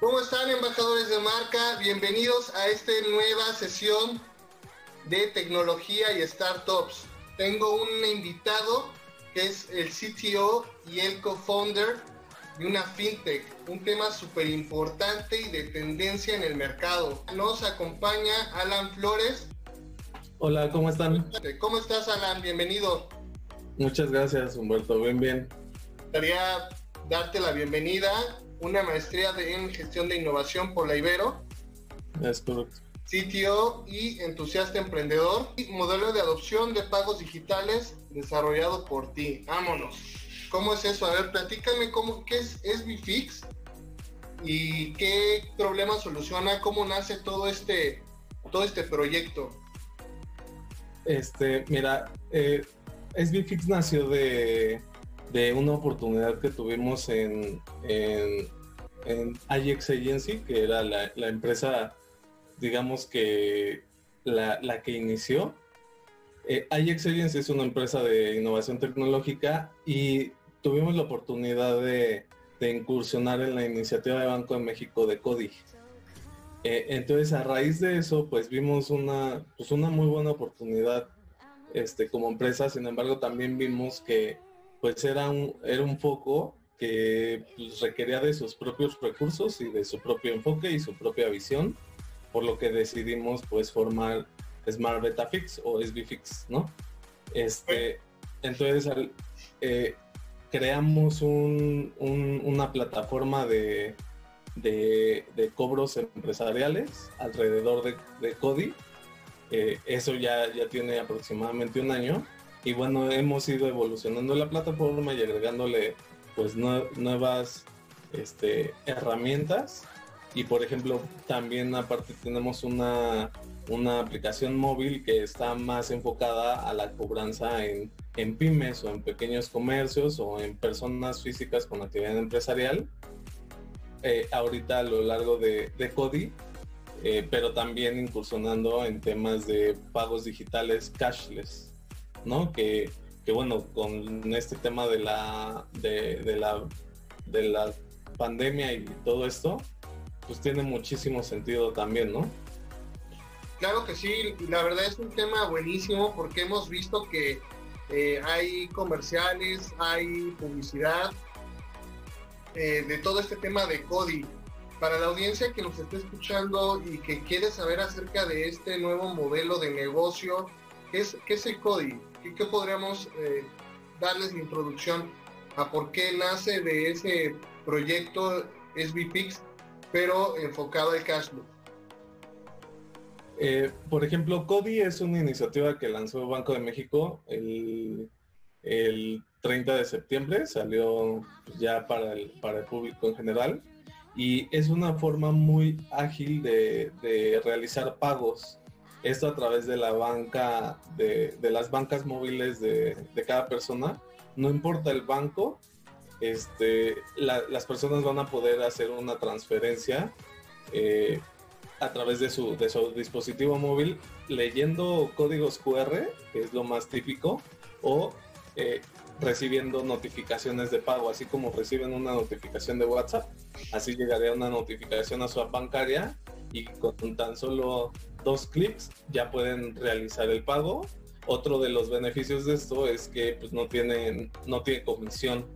¿Cómo están embajadores de marca? Bienvenidos a esta nueva sesión de tecnología y startups. Tengo un invitado que es el CTO y el co-founder de una fintech, un tema súper importante y de tendencia en el mercado. Nos acompaña Alan Flores. Hola, ¿cómo están? ¿Cómo estás Alan? Bienvenido. Muchas gracias Humberto, bien, bien. Quería darte la bienvenida, una maestría en gestión de innovación por la Ibero. Es correcto. CTO y entusiasta emprendedor y modelo de adopción de pagos digitales desarrollado por ti. Vámonos. ¿Cómo es eso? A ver, platícame cómo, qué es SBFix y qué problema soluciona, cómo nace todo este, todo este proyecto. Este, mira, eh, SBFix nació de, de, una oportunidad que tuvimos en, en, en IX que era la, empresa, digamos que la, que inició. Eh, IX Agency es una empresa de innovación tecnológica y tuvimos la oportunidad de, incursionar en la iniciativa de Banco de México de CODI. Eh, entonces a raíz de eso pues vimos una, pues una muy buena oportunidad este, como empresa, sin embargo también vimos que pues era un, era un foco que pues, requería de sus propios recursos y de su propio enfoque y su propia visión, por lo que decidimos pues formar Smart Beta Fix o SBFix, ¿no? Este, entonces al, eh, creamos una plataforma de, de, cobros empresariales alrededor de, de Cody. Eh, eso ya, ya tiene aproximadamente un año. Y bueno, hemos ido evolucionando la plataforma y agregándole pues nuevas este, herramientas. Y por ejemplo, también aparte tenemos una, aplicación móvil que está más enfocada a la cobranza en, en pymes o en pequeños comercios o en personas físicas con actividad empresarial. Eh, ahorita a lo largo de, de CODI, eh, pero también incursionando en temas de pagos digitales cashless, ¿no? Que, que bueno, con este tema de la, de, la, de la pandemia y todo esto, pues tiene muchísimo sentido también, ¿no? Claro que sí, la verdad es un tema buenísimo porque hemos visto que eh, hay comerciales, hay publicidad eh, de todo este tema de CODI. Para la audiencia que nos esté escuchando y que quiere saber acerca de este nuevo modelo de negocio, ¿qué es, qué es el CODI? ¿Qué, qué podríamos eh, darles la introducción a por qué nace de ese proyecto SBPix, pero enfocado al cash flow? Eh, por ejemplo, CODI es una iniciativa que lanzó Banco de México el, 30 de septiembre, salió ya para el, para el público en general y es una forma muy ágil de, realizar pagos. Esto a través de la banca, de, las bancas móviles de, cada persona. No importa el banco, este, las personas van a poder hacer una transferencia eh, a través de su, de su dispositivo móvil leyendo códigos QR, que es lo más típico, o eh, recibiendo notificaciones de pago, así como reciben una notificación de WhatsApp, así llegaría una notificación a su bancaria y con tan solo dos clics ya pueden realizar el pago. Otro de los beneficios de esto es que pues no tienen, no tiene comisión,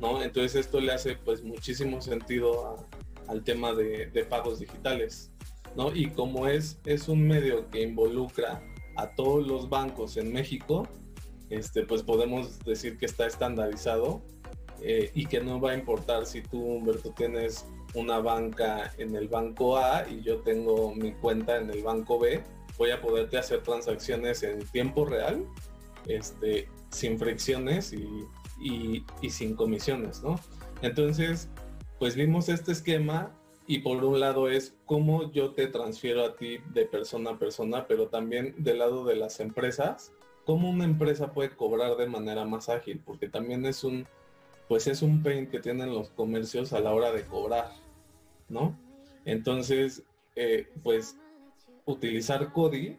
¿no? Entonces esto le hace pues muchísimo sentido al tema de, pagos digitales. ¿no? Y como es, es un medio que involucra a todos los bancos en México, este, pues podemos decir que está estandarizado eh, y que no va a importar si tú, Humberto, tienes una banca en el banco A y yo tengo mi cuenta en el banco B, voy a poderte hacer transacciones en tiempo real, este, sin fricciones y, y, sin comisiones, ¿no? Entonces, pues vimos este esquema y por un lado es cómo yo te transfiero a ti de persona a persona, pero también del lado de las empresas, cómo una empresa puede cobrar de manera más ágil, porque también es un, pues es un pain que tienen los comercios a la hora de cobrar, ¿no? Entonces, eh, pues utilizar CODI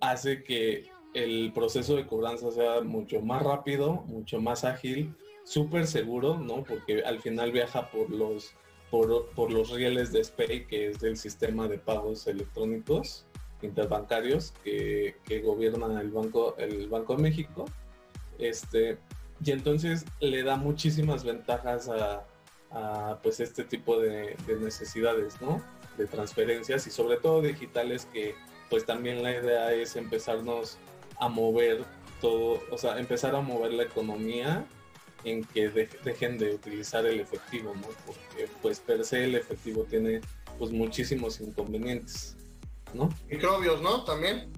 hace que el proceso de cobranza sea mucho más rápido, mucho más ágil, súper seguro, ¿no? Porque al final viaja por los por, por los rieles de SPAY, que es del sistema de pagos electrónicos interbancarios que, que gobierna el Banco, el Banco de México. Este, y entonces le da muchísimas ventajas a, a pues este tipo de, de, necesidades, ¿no? De transferencias y sobre todo digitales que pues también la idea es empezarnos a mover todo, o sea, empezar a mover la economía en que de, dejen de utilizar el efectivo, ¿no? Porque pues per se el efectivo tiene pues muchísimos inconvenientes, ¿no? Microbios, ¿no? También.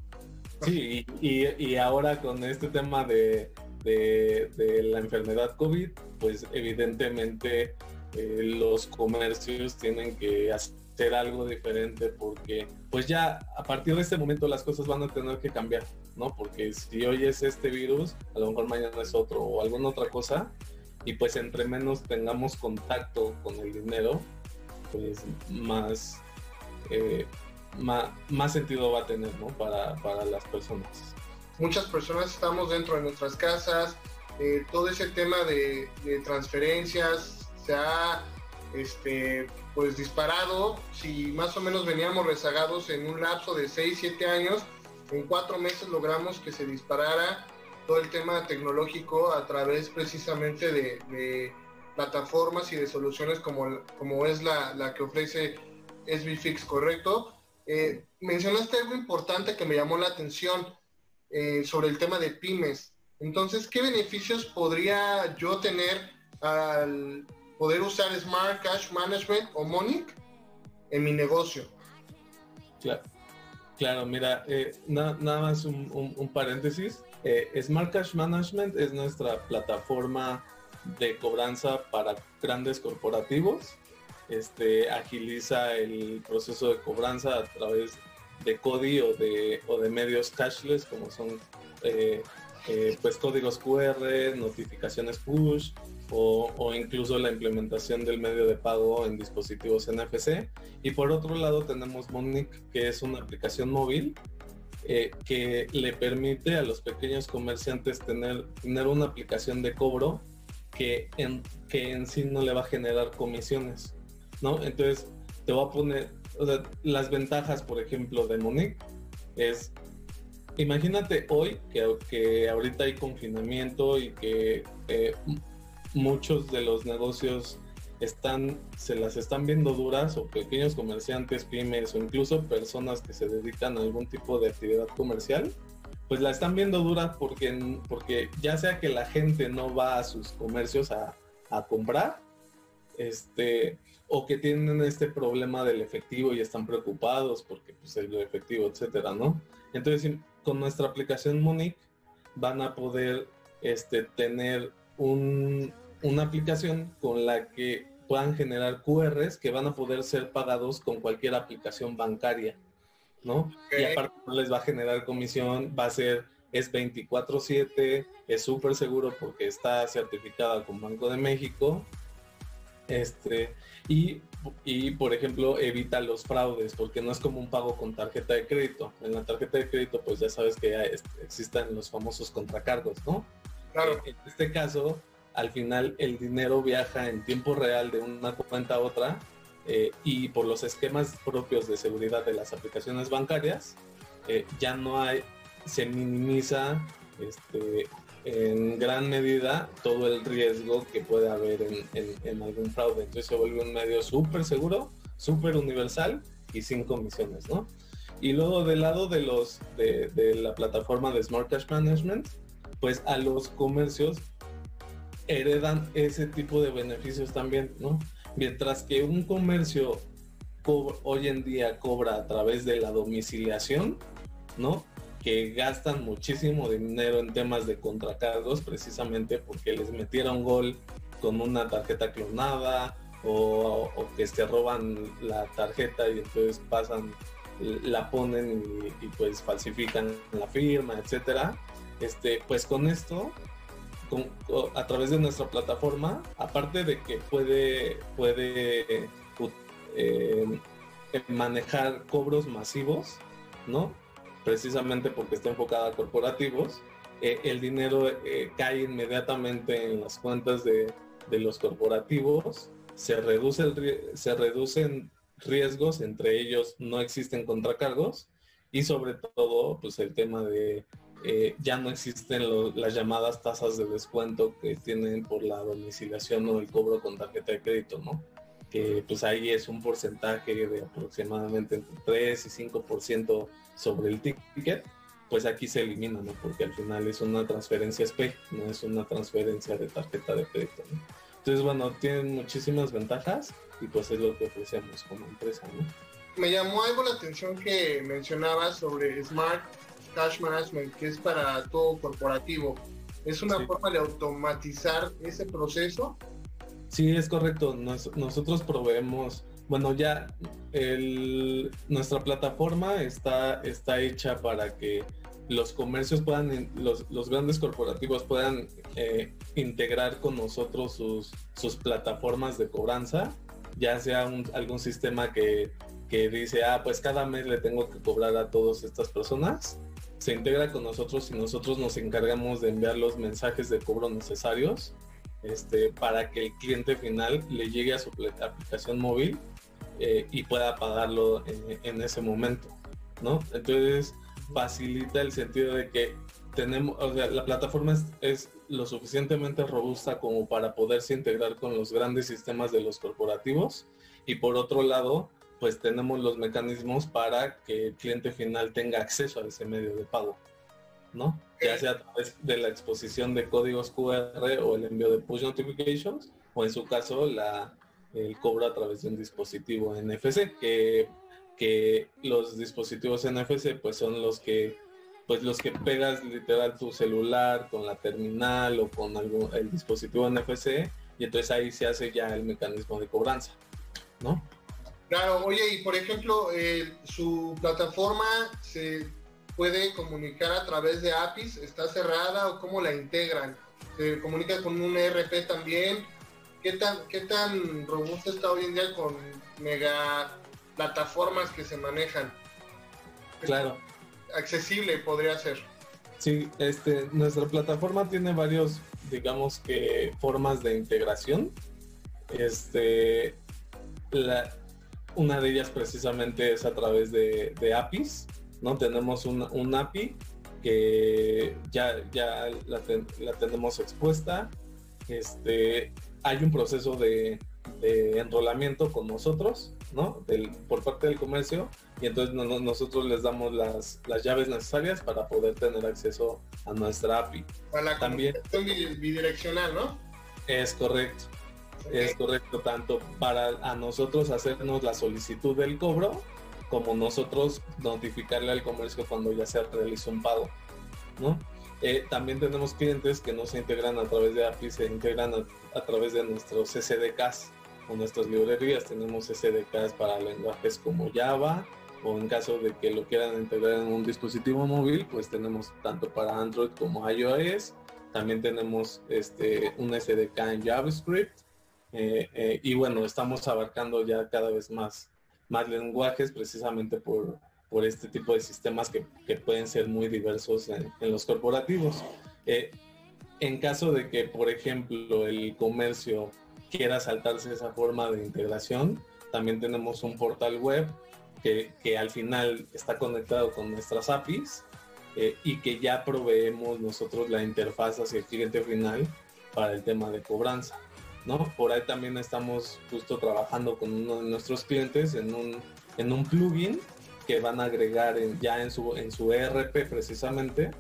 Sí, y, y, ahora con este tema de, de, de, la enfermedad COVID, pues evidentemente eh, los comercios tienen que hacer algo diferente porque pues ya a partir de este momento las cosas van a tener que cambiar, ¿no? Porque si hoy es este virus, a lo mejor mañana es otro o alguna otra cosa y pues entre menos tengamos contacto con el dinero, pues más, eh, más, más, sentido va a tener, ¿no? Para, para las personas. Muchas personas estamos dentro de nuestras casas, eh, todo ese tema de, de transferencias, se ha este, pues disparado. Si más o menos veníamos rezagados en un lapso de 6, 7 años, en cuatro meses logramos que se disparara todo el tema tecnológico a través precisamente de, de plataformas y de soluciones como, como es la, la que ofrece SBFix, ¿correcto? Eh, mencionaste algo importante que me llamó la atención eh, sobre el tema de pymes. Entonces, ¿qué beneficios podría yo tener al poder usar Smart Cash Management o Monic en mi negocio. Claro, claro mira, eh, na, nada más un, paréntesis. Eh, Smart Cash Management es nuestra plataforma de cobranza para grandes corporativos. Este agiliza el proceso de cobranza a través de CODI o de, medios cashless como son eh, pues códigos QR, notificaciones push, o, incluso la implementación del medio de pago en dispositivos NFC. Y por otro lado tenemos Monic, que es una aplicación móvil eh, que le permite a los pequeños comerciantes tener, tener una aplicación de cobro que en, que en sí no le va a generar comisiones, ¿no? Entonces te voy a poner, o sea, las ventajas, por ejemplo, de Monic es imagínate hoy que, que, ahorita hay confinamiento y que eh, muchos de los negocios están, se las están viendo duras o pequeños comerciantes, pymes o incluso personas que se dedican a algún tipo de actividad comercial, pues la están viendo dura porque, porque ya sea que la gente no va a sus comercios a, a comprar, este, o que tienen este problema del efectivo y están preocupados porque pues el efectivo, etcétera, ¿no? Entonces, con nuestra aplicación Monique van a poder este, tener un, una aplicación con la que puedan generar QRs que van a poder ser pagados con cualquier aplicación bancaria, ¿no? Okay. Y aparte no les va a generar comisión, va a ser, es 24/7, es súper seguro porque está certificada con Banco de México, este, y, y, por ejemplo evita los fraudes porque no es como un pago con tarjeta de crédito. En la tarjeta de crédito pues ya sabes que ya existen los famosos contracargos, ¿no? Claro. En este caso al final el dinero viaja en tiempo real de una cuenta a otra eh, y por los esquemas propios de seguridad de las aplicaciones bancarias eh, ya no hay, se minimiza este, en gran medida todo el riesgo que puede haber en, algún fraude. Entonces se vuelve un medio súper seguro, súper universal y sin comisiones, ¿no? Y luego del lado de los de, de la plataforma de Smart Cash Management, pues a los comercios heredan ese tipo de beneficios también, ¿no? Mientras que un comercio hoy en día cobra a través de la domiciliación, ¿no? Que gastan muchísimo dinero en temas de contracargos precisamente porque les metieron gol con una tarjeta clonada o, que se roban la tarjeta y entonces pasan, la ponen y, y pues falsifican la firma, etcétera. Este, pues con esto a través de nuestra plataforma, aparte de que puede, puede eh, manejar cobros masivos, ¿no? Precisamente porque está enfocada a corporativos, eh, el dinero eh, cae inmediatamente en las cuentas de, de, los corporativos se, reduce se reducen riesgos, entre ellos no existen contracargos y sobre todo pues el tema de eh, ya no existen las llamadas tasas de descuento que tienen por la domiciliación o el cobro con tarjeta de crédito, ¿no? Que pues ahí es un porcentaje de aproximadamente entre 3 y 5% sobre el ticket, pues aquí se elimina, ¿no? Porque al final es una transferencia SPE, no es una transferencia de tarjeta de crédito. Entonces, bueno, tienen muchísimas ventajas y pues es lo que ofrecemos como empresa. Me llamó algo la atención que mencionabas sobre Smart Cash Management, que es para todo corporativo. ¿Es una forma de automatizar ese proceso? Sí, es correcto. nosotros proveemos, bueno, ya nuestra plataforma está, está hecha para que los comercios puedan, los, los grandes corporativos puedan eh, integrar con nosotros sus, sus plataformas de cobranza, ya sea algún sistema que, que dice, ah, pues cada mes le tengo que cobrar a todas estas personas se integra con nosotros y nosotros nos encargamos de enviar los mensajes de cobro necesarios este, para que el cliente final le llegue a su aplicación móvil eh, y pueda pagarlo en, ese momento, ¿no? Entonces facilita el sentido de que tenemos, o sea, la plataforma es, es, lo suficientemente robusta como para poderse integrar con los grandes sistemas de los corporativos y por otro lado pues tenemos los mecanismos para que el cliente final tenga acceso a ese medio de pago, ¿no? Ya sea a través de la exposición de códigos QR o el envío de push notifications, o en su caso la, el cobro a través de un dispositivo NFC, que, que los dispositivos NFC pues son los que pues los que pegas literal tu celular con la terminal o con algún, el dispositivo NFC y entonces ahí se hace ya el mecanismo de cobranza, ¿no? Claro, oye, y por ejemplo, eh, su plataforma se puede comunicar a través de APIs, está cerrada o cómo la integran? ¿Se comunica con un ERP también? ¿Qué tan, qué tan robusta está hoy en día con mega plataformas que se manejan? Claro. Accesible podría ser. Sí, este, nuestra plataforma tiene varios, digamos que, formas de integración. Este, la, una de ellas precisamente es a través de, APIs, ¿no? Tenemos un, API que ya, ya la, tenemos expuesta. Este, hay un proceso de, enrolamiento con nosotros, ¿no? por parte del comercio y entonces nosotros les damos las, llaves necesarias para poder tener acceso a nuestra API. Para la También bidireccional, ¿no? Es correcto. Es correcto, tanto para a nosotros hacernos la solicitud del cobro, como nosotros notificarle al comercio cuando ya se realizó un pago, ¿no? Eh, también tenemos clientes que no se integran a través de API, se integran a, través de nuestros SDKs o nuestras librerías. Tenemos SDKs para lenguajes como Java o en caso de que lo quieran integrar en un dispositivo móvil, pues tenemos tanto para Android como iOS. También tenemos este, un SDK en JavaScript eh, eh, y bueno, estamos abarcando ya cada vez más, más lenguajes precisamente por, por este tipo de sistemas que, pueden ser muy diversos en, los corporativos. Eh, en caso de que, por ejemplo, el comercio quiera saltarse esa forma de integración, también tenemos un portal web que, que al final está conectado con nuestras APIs y que ya proveemos nosotros la interfaz hacia el cliente final para el tema de cobranza. Por ahí también estamos justo trabajando con uno de nuestros clientes en un, en un plugin que van a agregar ya en su, en su ERP precisamente,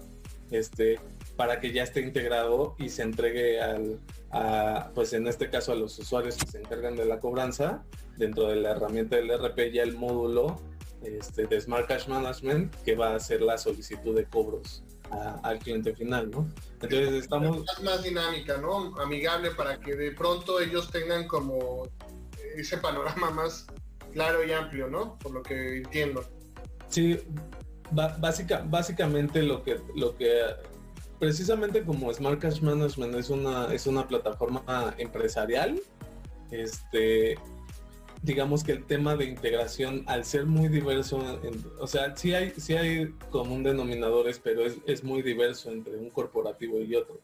este, para que ya esté integrado y se entregue al, a, pues en este caso a los usuarios que se encargan de la cobranza, dentro de la herramienta del ERP ya el módulo este, de Smart Cash Management que va a hacer la solicitud de cobros al cliente final, ¿no? Entonces estamos... más dinámica, ¿no? Amigable para que de pronto ellos tengan como ese panorama más claro y amplio, ¿no? Por lo que entiendo. Sí, básica, básicamente lo que, lo que precisamente como Smart Cash Management es una, es una plataforma empresarial, este, digamos que el tema de integración, al ser muy diverso, o sea, sí hay, sí hay común denominadores, pero es, muy diverso entre un corporativo y otro.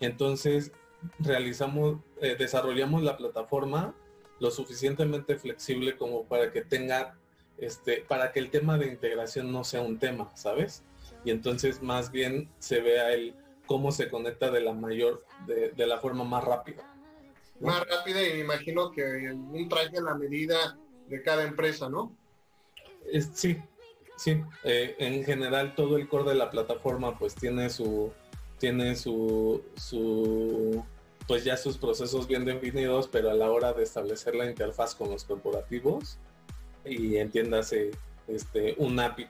Entonces, realizamos, eh, desarrollamos la plataforma lo suficientemente flexible como para que tenga, este, para que el tema de integración no sea un tema, ¿sabes? Y entonces más bien se vea el cómo se conecta de la mayor, de, la forma más rápida. Más rápida y me imagino que un traje a la medida de cada empresa, ¿no? sí, sí. Eh, en general todo el core de la plataforma pues tiene su, tiene su, su pues ya sus procesos bien definidos, pero a la hora de establecer la interfaz con los corporativos y entiéndase este, un API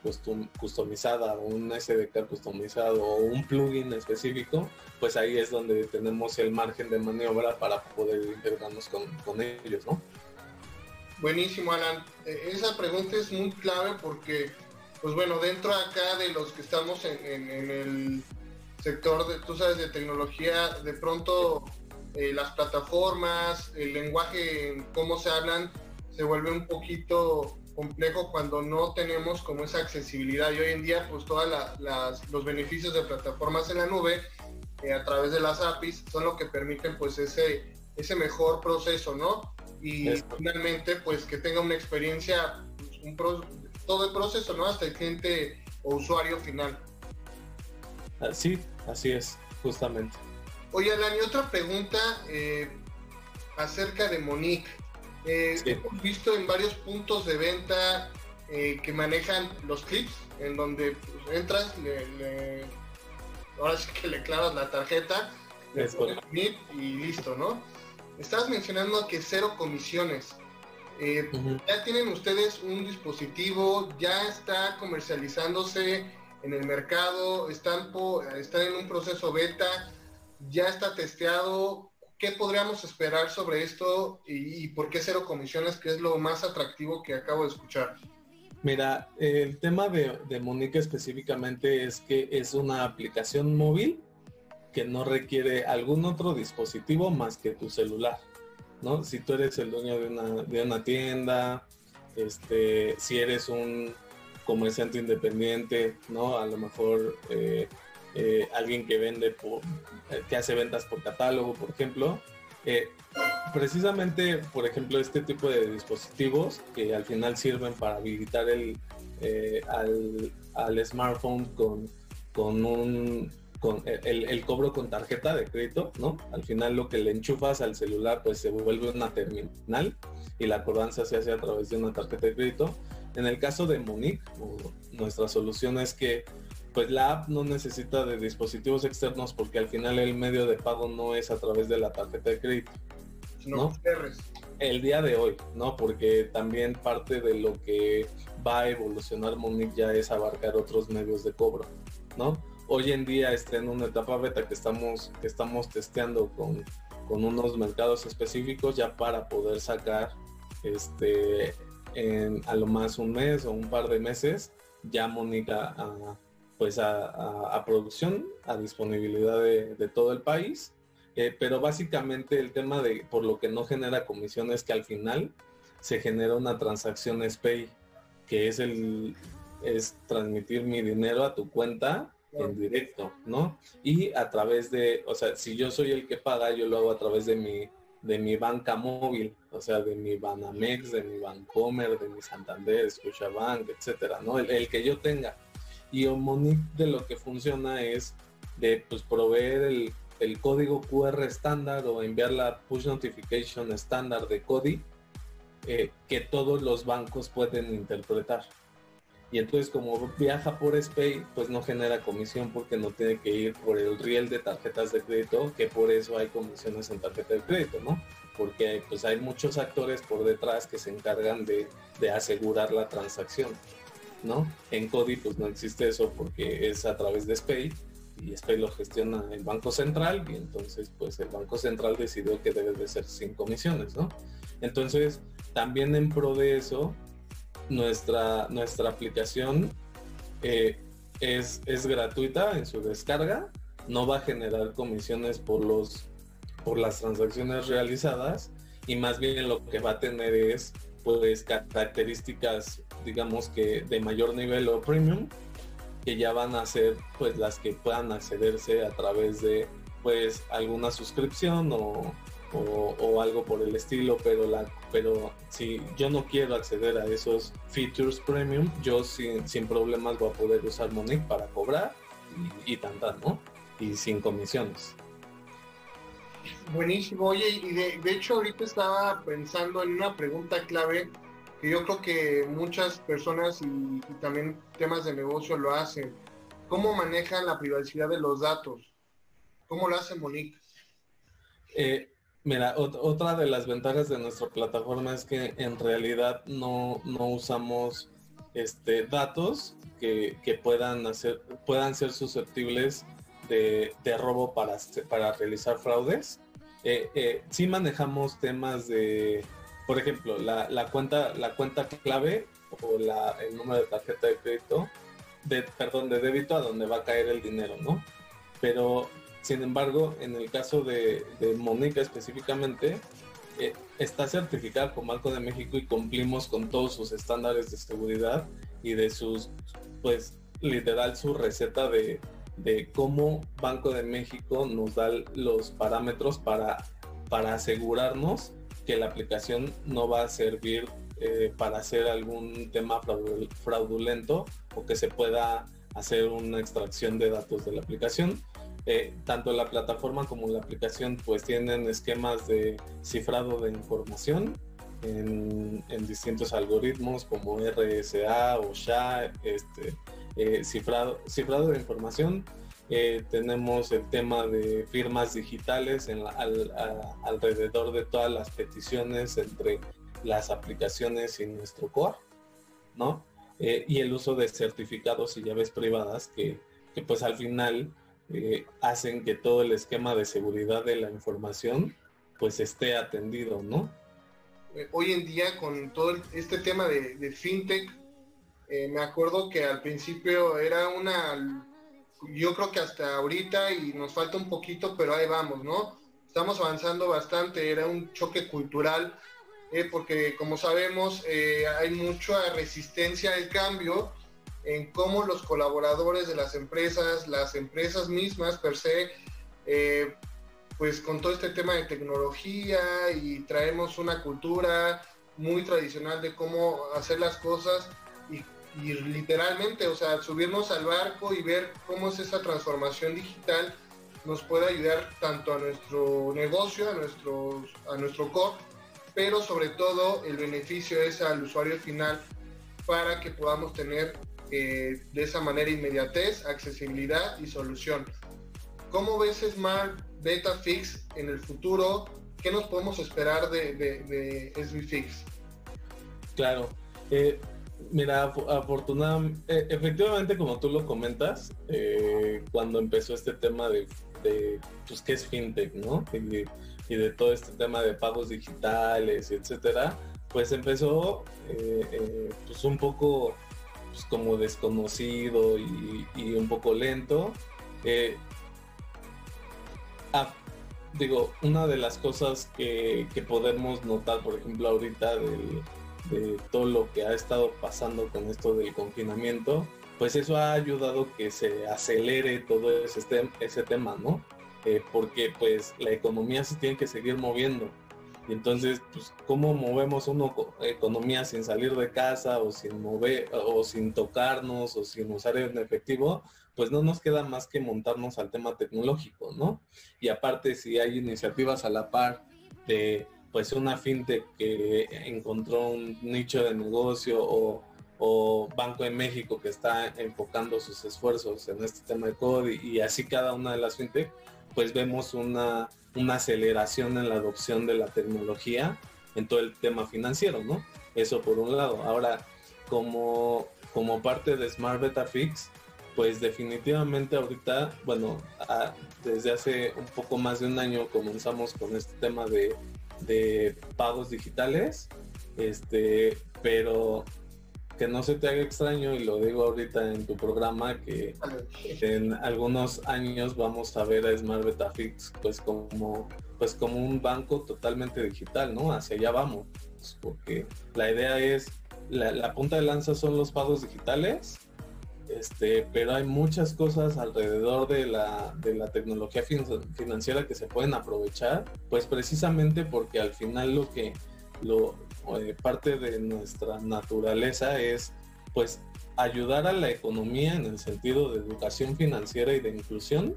customizada o un SDK customizado o un plugin específico, pues ahí es donde tenemos el margen de maniobra para poder integrarnos con, ellos, ¿no? Buenísimo, Alan. E, esa pregunta es muy clave porque, pues bueno, dentro acá de los que estamos en, en el sector de, tú sabes, de tecnología, de pronto eh, las plataformas, el lenguaje, cómo se hablan, se vuelve un poquito complejo cuando no tenemos como esa accesibilidad y hoy en día pues todos los beneficios de plataformas en la nube eh, a través de las APIs son lo que permiten pues ese, ese mejor proceso, ¿no? Y finalmente pues que tenga una experiencia, pues, todo el proceso, ¿no? Hasta el cliente o usuario final. Sí, así es, justamente. Oye, Alan, y otra pregunta eh, acerca de Monique. Eh, hemos visto en varios puntos de venta eh, que manejan los clips, en donde pues, entras, le, ahora sí que le clavas la tarjeta, le pones y listo, ¿no? Estabas mencionando que cero comisiones. Ya tienen ustedes un dispositivo, ya está comercializándose en el mercado, están, están en un proceso beta ya está testeado. ¿Qué podríamos esperar sobre esto y, por qué cero comisiones, que es lo más atractivo que acabo de escuchar? Mira, el tema de, de Mónica específicamente es que es una aplicación móvil que no requiere algún otro dispositivo más que tu celular, ¿no? Si tú eres el dueño de una, de una tienda, este, si eres un comerciante independiente, ¿no? A lo mejor eh, eh, alguien que vende por, eh, que hace ventas por catálogo, por ejemplo. Eh, precisamente, por ejemplo, este tipo de dispositivos que al final sirven para habilitar el, al, smartphone con, con un con el, cobro con tarjeta de crédito, ¿no? Al final lo que le enchufas al celular pues se vuelve una terminal y la cobranza se hace a través de una tarjeta de crédito. En el caso de Monique, nuestra solución es que pues la app no necesita de dispositivos externos porque al final el medio de pago no es a través de la tarjeta de crédito. ¿no? El día de hoy, ¿no? Porque también parte de lo que va a evolucionar Monique ya es abarcar otros medios de cobro, ¿no? Hoy en día está en una etapa beta que estamos, que estamos testeando con, con unos mercados específicos ya para poder sacar este en a lo más un mes o un par de meses ya Mónica a, pues a, producción, a disponibilidad de, todo el país. Eh, pero básicamente el tema de por lo que no genera comisión es que al final se genera una transacción SPAY, que es el es transmitir mi dinero a tu cuenta en directo, ¿no? Y a través de, o sea, si yo soy el que paga, yo lo hago a través de mi de mi banca móvil, o sea, de mi Banamex, de mi Bancomer, de mi Santander, Scotiabank, etcétera, ¿no? el que yo tenga. Y Omonic de lo que funciona es de pues, proveer el, código QR estándar o enviar la push notification estándar de CODI eh, que todos los bancos pueden interpretar. Y entonces como viaja por SPAY, pues no genera comisión porque no tiene que ir por el riel de tarjetas de crédito, que por eso hay comisiones en tarjeta de crédito, ¿no? Porque pues hay muchos actores por detrás que se encargan de, de asegurar la transacción. ¿No? En CODI pues no existe eso porque es a través de SPAY y SPAY lo gestiona el Banco Central y entonces pues el Banco Central decidió que debe de ser sin comisiones, ¿no? Entonces también en pro de eso nuestra, nuestra aplicación eh, es, es gratuita en su descarga, no va a generar comisiones por los por las transacciones realizadas y más bien lo que va a tener es pues características digamos que de mayor nivel o premium que ya van a ser pues las que puedan accederse a través de pues alguna suscripción o, o, algo por el estilo pero la pero si yo no quiero acceder a esos features premium, yo sin, sin problemas voy a poder usar Monique para cobrar y, y tan, ¿no? Y sin comisiones. Buenísimo, oye, y de, hecho ahorita estaba pensando en una pregunta clave que yo creo que muchas personas y, también temas de negocio lo hacen. ¿Cómo manejan la privacidad de los datos? ¿Cómo lo hace Monique? Eh, mira, otra de las ventajas de nuestra plataforma es que en realidad no, usamos este, datos que, puedan, hacer, puedan ser susceptibles de, robo para, para realizar fraudes. Eh, eh, sí manejamos temas de, por ejemplo, la, cuenta, la cuenta clave o la, el número de tarjeta de crédito, de, perdón, de débito a donde va a caer el dinero, ¿no? Pero, sin embargo, en el caso de, de Mónica específicamente, eh, está certificada por Banco de México y cumplimos con todos sus estándares de seguridad y de sus, pues, literal, su receta de, de cómo Banco de México nos da los parámetros para, para asegurarnos que la aplicación no va a servir eh, para hacer algún tema fraudulento o que se pueda hacer una extracción de datos de la aplicación. Eh, tanto la plataforma como la aplicación pues tienen esquemas de cifrado de información en, distintos algoritmos como RSA o SHA, este, eh, cifrado, cifrado de información. Eh, tenemos el tema de firmas digitales en alrededor de todas las peticiones entre las aplicaciones y nuestro core, ¿no? Eh, y el uso de certificados y llaves privadas que, pues al final hacen que todo el esquema de seguridad de la información pues esté atendido, ¿no? Hoy en día con todo este tema de fintech, eh, me acuerdo que al principio era una, yo creo que hasta ahorita y nos falta un poquito, pero ahí vamos, ¿no? Estamos avanzando bastante, era un choque cultural, eh, porque como sabemos eh, hay mucha resistencia al cambio en cómo los colaboradores de las empresas, las empresas mismas per se, pues con todo este tema de tecnología y traemos una cultura muy tradicional de cómo hacer las cosas y y literalmente, o sea, subirnos al barco y ver cómo es esa transformación digital nos puede ayudar tanto a nuestro negocio, a, nuestro a nuestro core, pero sobre todo el beneficio es al usuario final para que podamos tener eh, de esa manera inmediatez, accesibilidad y solución. ¿Cómo ves Smart Beta Fix en el futuro? ¿Qué nos podemos esperar de, de, de SBFix? Claro. Eh, Mira, afortunadamente, eh, efectivamente, como tú lo comentas, eh, cuando empezó este tema de, pues, ¿qué es fintech, no? Y, de todo este tema de pagos digitales, etcétera, pues empezó, eh, pues, un poco, pues, como desconocido y, un poco lento. Digo, una de las cosas que, que podemos notar, por ejemplo, ahorita del de todo lo que ha estado pasando con esto del confinamiento, pues eso ha ayudado que se acelere todo ese, ese tema, ¿no? Eh, porque pues la economía se tiene que seguir moviendo. Y entonces, pues, ¿cómo movemos una economía sin salir de casa o sin mover o sin tocarnos o sin usar el efectivo? Pues no nos queda más que montarnos al tema tecnológico, ¿no? Y aparte, si hay iniciativas a la par de pues una fintech que encontró un nicho de negocio o, Banco de México que está enfocando sus esfuerzos en este tema de code y, así cada una de las fintech, pues vemos una, una aceleración en la adopción de la tecnología en todo el tema financiero, ¿no? Eso por un lado. Ahora, como, como parte de Smart Beta Fix, pues definitivamente ahorita, bueno, desde hace un poco más de un año comenzamos con este tema de de pagos digitales, este, pero que no se te haga extraño y lo digo ahorita en tu programa que en algunos años vamos a ver a Smart Betafix pues como pues como un banco totalmente digital, ¿no? Hacia allá vamos, porque la idea es la, la punta de lanza son los pagos digitales este, pero hay muchas cosas alrededor de la, de la tecnología financiera que se pueden aprovechar, pues precisamente porque al final lo que, lo, eh, parte de nuestra naturaleza es pues ayudar a la economía en el sentido de educación financiera y de inclusión.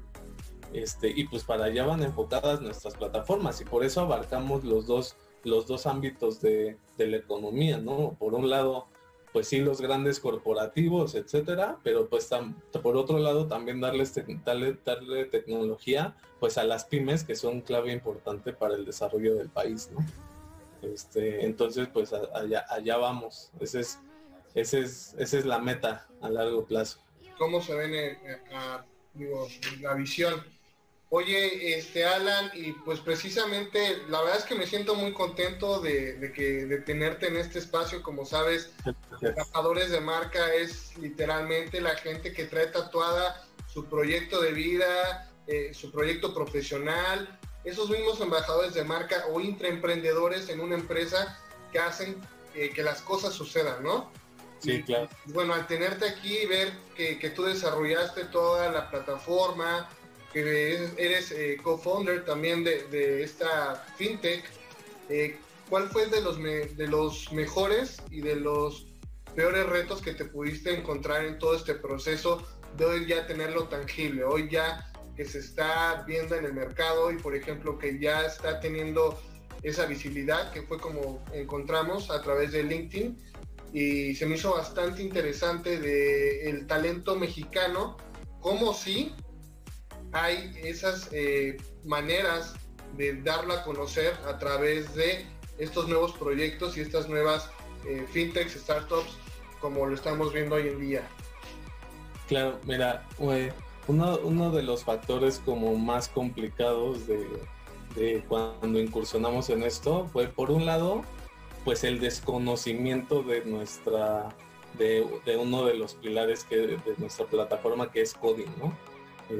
Este, y pues para allá van enfocadas nuestras plataformas y por eso abarcamos los dos, los dos ámbitos de, de la economía, ¿no? Por un lado, pues sí los grandes corporativos, etcétera, pero pues por otro lado también darles darle, darle, tecnología pues a las pymes que son clave importante para el desarrollo del país. Este, entonces pues allá, vamos. Ese es, ese es, esa es la meta a largo plazo. ¿Cómo se ve la visión? Oye, este Alan, y pues precisamente la verdad es que me siento muy contento de, que de tenerte en este espacio, como sabes, embajadores de marca es literalmente la gente que trae tatuada su proyecto de vida, eh, su proyecto profesional, esos mismos embajadores de marca o intraemprendedores en una empresa que hacen eh, que las cosas sucedan, ¿no? Sí, claro. bueno, al tenerte aquí, ver que, que tú desarrollaste toda la plataforma, que eres eh, co-founder también de, esta fintech. Eh, ¿Cuál fue de los, de los mejores y de los peores retos que te pudiste encontrar en todo este proceso de hoy ya tenerlo tangible? Hoy ya que se está viendo en el mercado y por ejemplo que ya está teniendo esa visibilidad que fue como encontramos a través de LinkedIn y se me hizo bastante interesante de el talento mexicano, como si hay esas eh, maneras de darla a conocer a través de estos nuevos proyectos y estas nuevas eh, fintechs, startups, como lo estamos viendo hoy en día. Claro, mira, uno, uno de los factores como más complicados de, cuando incursionamos en esto fue, por un lado, pues el desconocimiento de nuestra, de, de uno de los pilares que, de nuestra plataforma que es coding, ¿no?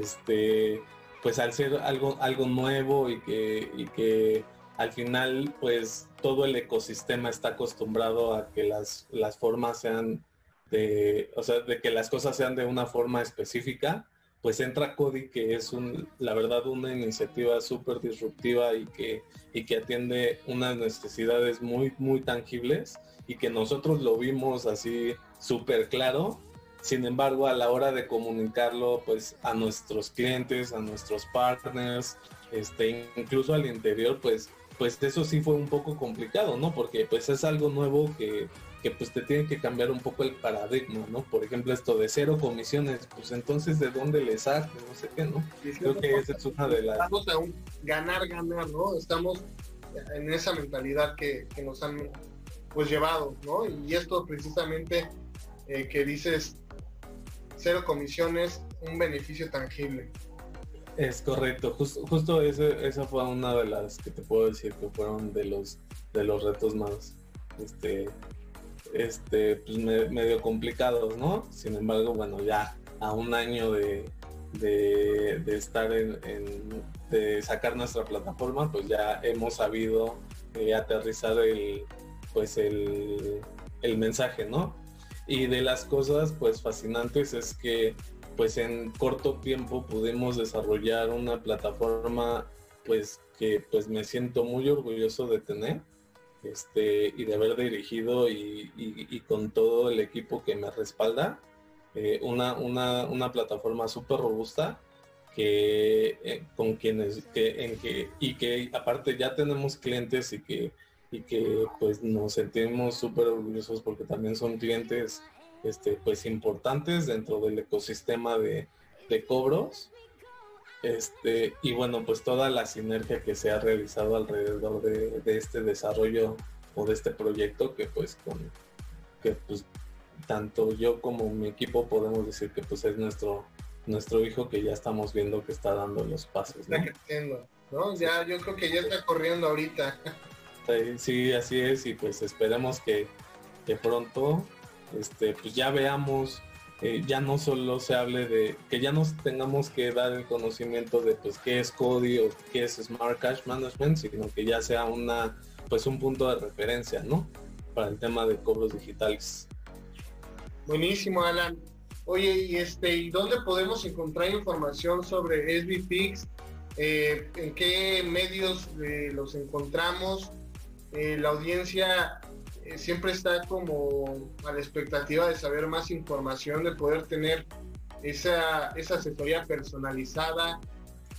Este, pues al ser algo, algo nuevo y que, y que al final pues todo el ecosistema está acostumbrado a que las, las formas sean de, o sea, de que las cosas sean de una forma específica, pues entra Cody, que es un, la verdad una iniciativa súper disruptiva y que, y que atiende unas necesidades muy, muy tangibles y que nosotros lo vimos así súper claro sin embargo, a la hora de comunicarlo pues a nuestros clientes, a nuestros partners, este, incluso al interior, pues, pues eso sí fue un poco complicado, ¿no? Porque pues es algo nuevo que, que pues te tiene que cambiar un poco el paradigma, ¿no? Por ejemplo, esto de cero comisiones, pues entonces de dónde le saco, no sé qué, ¿no? Creo que esa es una de las... Estamos a un ganar, ganar, ¿no? Estamos en esa mentalidad que, que nos han pues llevado, ¿no? Y esto precisamente eh, que dices cero comisiones, un beneficio tangible. Es correcto, justo esa fue una de las que te puedo decir que fueron de los de los retos más este este pues medio complicados, ¿no? Sin embargo, bueno, ya a un año de, de, estar en, de sacar nuestra plataforma, pues ya hemos sabido eh, aterrizar el pues el, el mensaje, ¿no? Y de las cosas pues fascinantes es que pues en corto tiempo pudimos desarrollar una plataforma pues que pues me siento muy orgulloso de tener este y de haber dirigido y, con todo el equipo que me respalda eh, una, una, una, plataforma súper robusta que eh, con quienes que en que y que aparte ya tenemos clientes y que y que pues nos sentimos súper orgullosos porque también son clientes este, pues importantes dentro del ecosistema de, cobros. Este, y bueno, pues toda la sinergia que se ha realizado alrededor de, este desarrollo o de este proyecto que pues con que pues tanto yo como mi equipo podemos decir que pues es nuestro nuestro hijo que ya estamos viendo que está dando los pasos. ¿no? Está creciendo, ¿no? Ya, yo creo que ya está corriendo ahorita. Sí, así es, y pues esperemos que, que pronto este, pues ya veamos, eh, ya no solo se hable de, que ya nos tengamos que dar el conocimiento de pues qué es Cody o qué es Smart Cash Management, sino que ya sea una, pues un punto de referencia, ¿no? Para el tema de cobros digitales. Buenísimo, Alan. Oye, y este, ¿y dónde podemos encontrar información sobre SBPix? Eh, ¿En qué medios eh, los encontramos? Eh, la audiencia eh, siempre está como a la expectativa de saber más información, de poder tener esa, esa asesoría personalizada.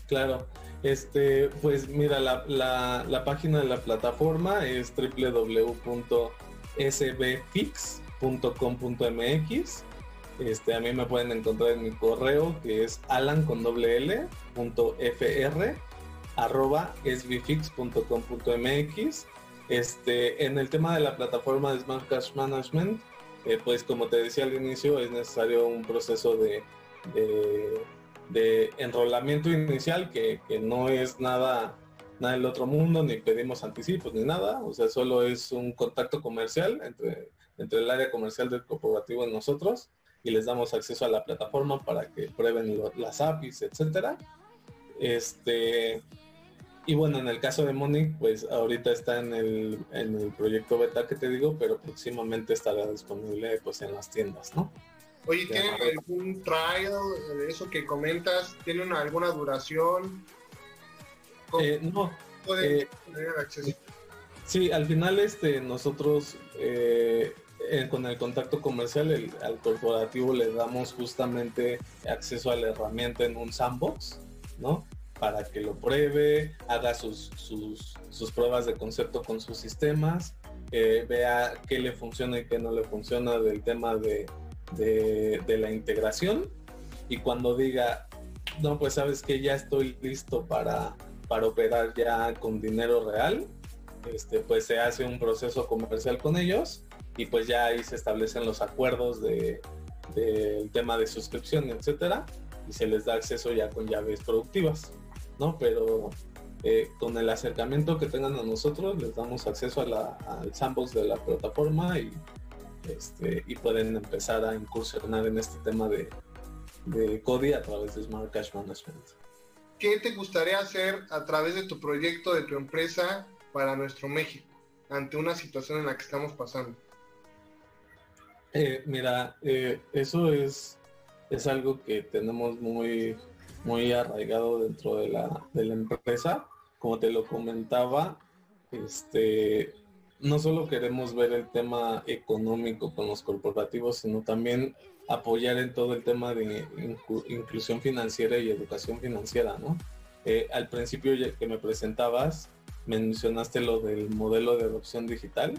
Claro, este, pues mira, la, la, página de la plataforma es www.sbfix.com.mx. Este, a mí me pueden encontrar en mi correo que es alan con doble L punto fr arroba sbfix.com.mx. Este, en el tema de la plataforma de Smart Cash Management, eh, pues como te decía al inicio, es necesario un proceso de, de, enrolamiento inicial que, no es nada, nada del otro mundo, ni pedimos anticipos ni nada, o sea, solo es un contacto comercial entre, entre el área comercial del corporativo y nosotros y les damos acceso a la plataforma para que prueben las APIs, etcétera. Este, y bueno, en el caso de Monic, pues ahorita está en el, en el proyecto beta que te digo, pero próximamente estará disponible pues en las tiendas, ¿no? Oye, ¿tienen algún trial de eso que comentas? ¿Tienen alguna duración? Eh, no. Eh, tener acceso? Sí, al final este nosotros eh, con el contacto comercial al corporativo le damos justamente acceso a la herramienta en un sandbox, ¿no? Para que lo pruebe, haga sus, sus, pruebas de concepto con sus sistemas, vea qué le funciona y qué no le funciona del tema de, de, la integración. Y cuando diga, no, pues sabes que ya estoy listo para, para operar ya con dinero real, este, pues se hace un proceso comercial con ellos y pues ya ahí se establecen los acuerdos de, del tema de suscripción, etcétera, y se les da acceso ya con llaves productivas, ¿no? Pero eh, con el acercamiento que tengan a nosotros, les damos acceso a la, al sandbox de la plataforma y este, y pueden empezar a incursionar en este tema de, de CODI a través de Smart Cash Management. ¿Qué te gustaría hacer a través de tu proyecto, de tu empresa para nuestro México ante una situación en la que estamos pasando? Eh, mira, eh, eso es, es algo que tenemos muy, muy arraigado dentro de la, de la empresa. Como te lo comentaba, este, no solo queremos ver el tema económico con los corporativos, sino también apoyar en todo el tema de inclusión financiera y educación financiera, ¿no? Eh, al principio que me presentabas, mencionaste lo del modelo de adopción digital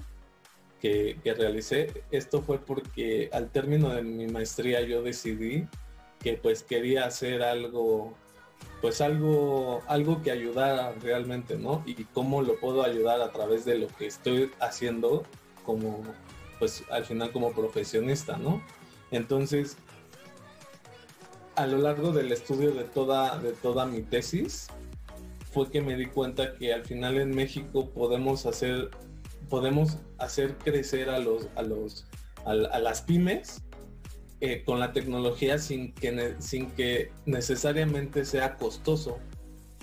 que, que realicé. Esto fue porque al término de mi maestría yo decidí que pues quería hacer algo pues algo, algo que ayudara realmente, ¿no? Y cómo lo puedo ayudar a través de lo que estoy haciendo como, pues al final como profesionista, ¿no? Entonces, a lo largo del estudio de toda, de toda mi tesis, fue que me di cuenta que al final en México podemos hacer, podemos hacer crecer a los, a los, a las pymes eh, con la tecnología sin que, sin que necesariamente sea costoso,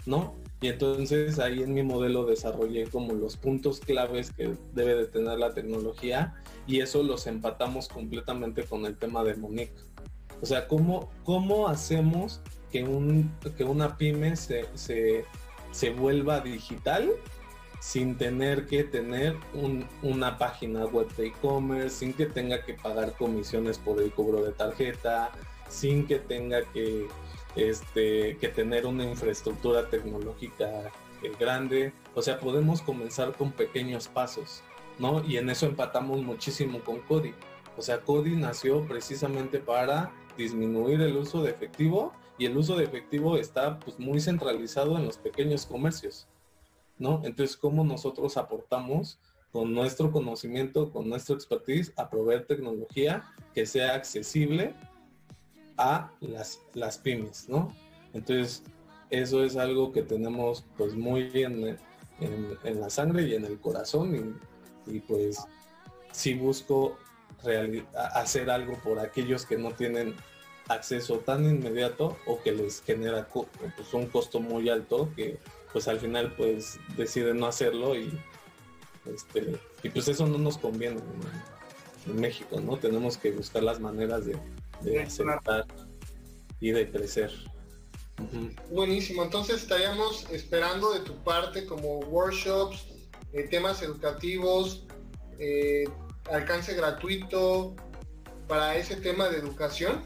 ¿no? Y entonces ahí en mi modelo desarrollé como los puntos claves que debe de tener la tecnología y eso los empatamos completamente con el tema de Monique. O sea, ¿cómo, cómo hacemos que, un, que una pyme se, se, se vuelva digital sin tener que tener una página web de e-commerce, sin que tenga que pagar comisiones por el cobro de tarjeta, sin que tenga que, este, que tener una infraestructura tecnológica eh, grande. O sea, podemos comenzar con pequeños pasos, ¿no? Y en eso empatamos muchísimo con Cody. O sea, Cody nació precisamente para disminuir el uso de efectivo y el uso de efectivo está pues, muy centralizado en los pequeños comercios. Entonces, ¿cómo nosotros aportamos con nuestro conocimiento, con nuestra expertise, a proveer tecnología que sea accesible a las, pymes. Entonces, eso es algo que tenemos pues muy bien en, la sangre y en el corazón y, pues sí busco hacer algo por aquellos que no tienen acceso tan inmediato o que les genera pues, un costo muy alto que pues al final pues deciden no hacerlo y este y pues eso no nos conviene en, México, ¿no? Tenemos que buscar las maneras de, de aceptar y de crecer. Buenísimo, entonces estaríamos esperando de tu parte como workshops, eh, temas educativos, eh, alcance gratuito para ese tema de educación?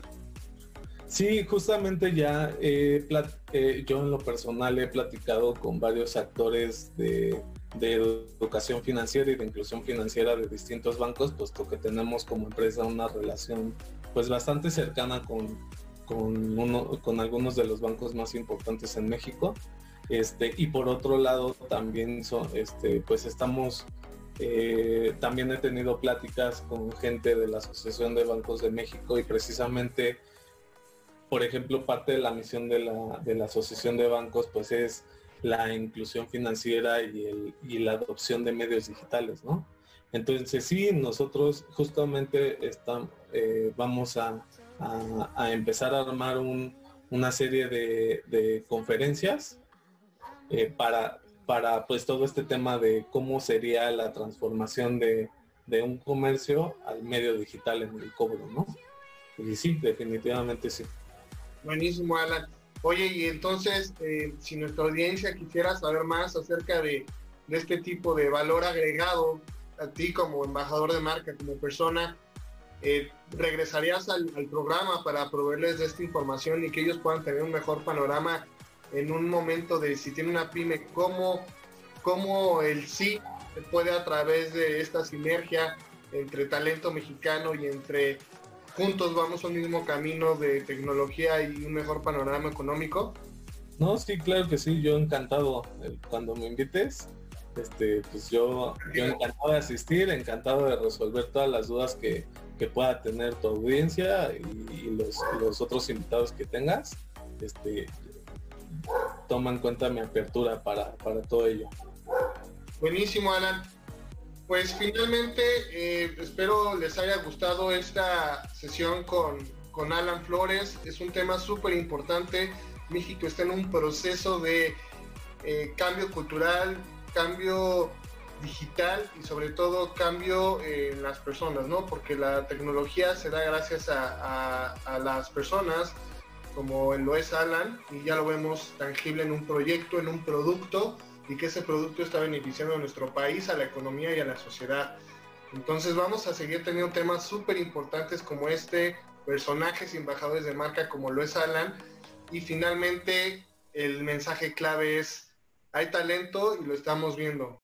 Sí, justamente ya eh, yo en lo personal he platicado con varios actores de, educación financiera y de inclusión financiera de distintos bancos, puesto que tenemos como empresa una relación pues bastante cercana con, con, uno, con algunos de los bancos más importantes en México. Este, y por otro lado también este, pues estamos eh, también he tenido pláticas con gente de la Asociación de Bancos de México y precisamente, por ejemplo, parte de la misión de la, de la Asociación de Bancos pues es la inclusión financiera y, el, y la adopción de medios digitales, ¿no? Entonces sí, nosotros justamente estamos, eh, vamos a, a, empezar a armar un, una serie de, de conferencias eh, para, para pues todo este tema de cómo sería la transformación de, un comercio al medio digital en el cobro, ¿no? Y sí, definitivamente sí. Buenísimo, Alan. Oye, y entonces, eh, si nuestra audiencia quisiera saber más acerca de, este tipo de valor agregado a ti como embajador de marca, como persona, eh, ¿regresarías al, programa para proveerles de esta información y que ellos puedan tener un mejor panorama en un momento de si tiene una pyme, cómo, cómo el sí puede a través de esta sinergia entre talento mexicano y entre juntos vamos a un mismo camino de tecnología y un mejor panorama económico? No, sí, claro que sí, yo encantado eh, cuando me invites. Este, pues yo, yo encantado de asistir, encantado de resolver todas las dudas que, pueda tener tu audiencia y, los, los, otros invitados que tengas. Este, toma en cuenta mi apertura para, todo ello. Buenísimo, Alan. Pues finalmente eh, espero les haya gustado esta sesión con, con Alan Flores. Es un tema súper importante. México está en un proceso de eh, cambio cultural, cambio digital y sobre todo cambio en las personas, ¿no? Porque la tecnología se da gracias a, a las personas como lo es Alan, y ya lo vemos tangible en un proyecto, en un producto, y que ese producto está beneficiando a nuestro país, a la economía y a la sociedad. Entonces vamos a seguir teniendo temas súper importantes como este, personajes y embajadores de marca como lo es Alan, y finalmente el mensaje clave es, hay talento y lo estamos viendo.